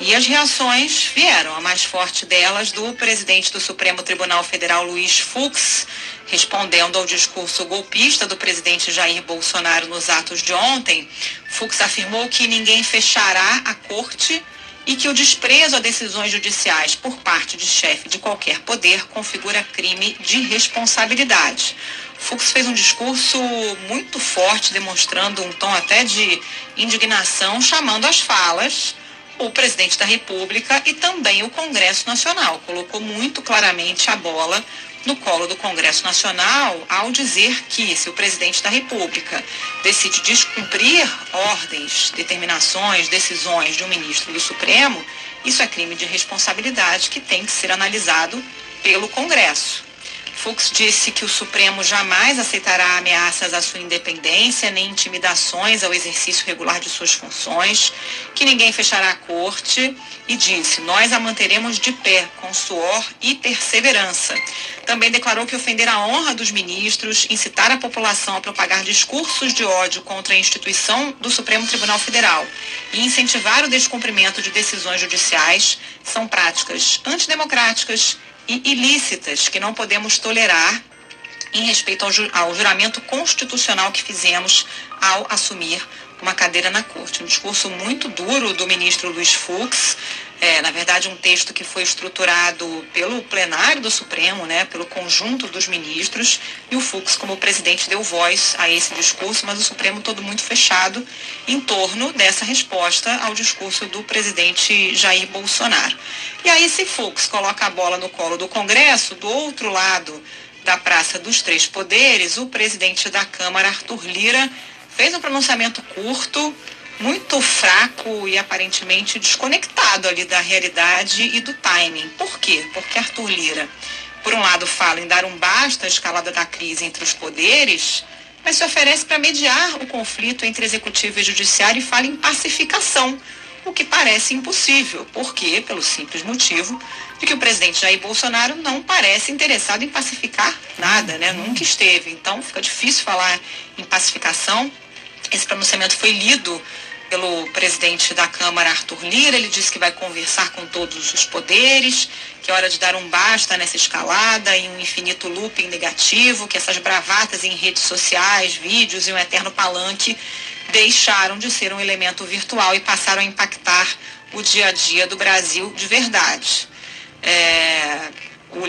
E as reações vieram, a mais forte delas do presidente do Supremo Tribunal Federal, Luiz Fux, respondendo ao discurso golpista do presidente Jair Bolsonaro nos atos de ontem. Fux afirmou que ninguém fechará a corte e que o desprezo a decisões judiciais por parte de chefe de qualquer poder configura crime de responsabilidade. Fux fez um discurso muito forte, demonstrando um tom até de indignação, chamando as falas o presidente da República e também o Congresso Nacional. Colocou muito claramente a bola no colo do Congresso Nacional ao dizer que se o presidente da República decide descumprir ordens, determinações, decisões de um ministro do Supremo, isso é crime de responsabilidade que tem que ser analisado pelo Congresso. Fux disse que o Supremo jamais aceitará ameaças à sua independência nem intimidações ao exercício regular de suas funções, que ninguém fechará a corte e disse: Nós a manteremos de pé, com suor e perseverança. Também declarou que ofender a honra dos ministros, incitar a população a propagar discursos de ódio contra a instituição do Supremo Tribunal Federal e incentivar o descumprimento de decisões judiciais são práticas antidemocráticas e ilícitas que não podemos tolerar em respeito ao, ao juramento constitucional que fizemos ao assumir uma cadeira na corte. Um discurso muito duro do ministro Luiz Fux, é, na verdade um texto que foi estruturado pelo plenário do Supremo, né, pelo conjunto dos ministros, e o Fux como presidente deu voz a esse discurso, mas o Supremo todo muito fechado em torno dessa resposta ao discurso do presidente Jair Bolsonaro. E aí se Fux coloca a bola no colo do Congresso, do outro lado da Praça dos Três Poderes, o presidente da Câmara, Arthur Lira, fez um pronunciamento curto, muito fraco e aparentemente desconectado ali da realidade e do timing. Por quê? Porque Arthur Lira, por um lado, fala em dar um basta à escalada da crise entre os poderes, mas se oferece para mediar o conflito entre executivo e judiciário e fala em pacificação, o que parece impossível. Por quê? Pelo simples motivo de que o presidente Jair Bolsonaro não parece interessado em pacificar nada, né? Nunca esteve. Então fica difícil falar em pacificação esse pronunciamento foi lido pelo presidente da Câmara, Arthur Lira. Ele disse que vai conversar com todos os poderes, que é hora de dar um basta nessa escalada e um infinito looping negativo, que essas bravatas em redes sociais, vídeos e um eterno palanque deixaram de ser um elemento virtual e passaram a impactar o dia a dia do Brasil de verdade. É,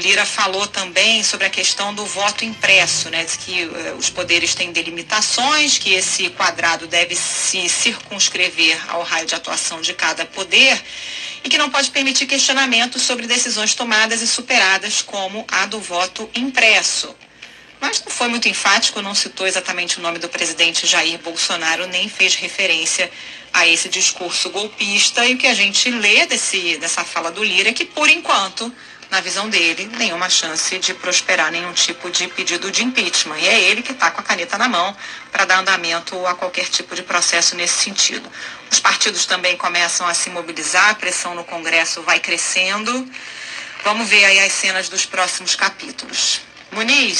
Lira falou também sobre a questão do voto impresso, né? Diz que uh, os poderes têm delimitações, que esse quadrado deve se circunscrever ao raio de atuação de cada poder e que não pode permitir questionamentos sobre decisões tomadas e superadas, como a do voto impresso. Mas não foi muito enfático, não citou exatamente o nome do presidente Jair Bolsonaro, nem fez referência a esse discurso golpista. E o que a gente lê desse, dessa fala do Lira é que, por enquanto, na visão dele, nenhuma chance de prosperar nenhum tipo de pedido de impeachment. E é ele que está com a caneta na mão para dar andamento a qualquer tipo de processo nesse sentido. Os partidos também começam a se mobilizar, a pressão no Congresso vai crescendo. Vamos ver aí as cenas dos próximos capítulos. Muniz,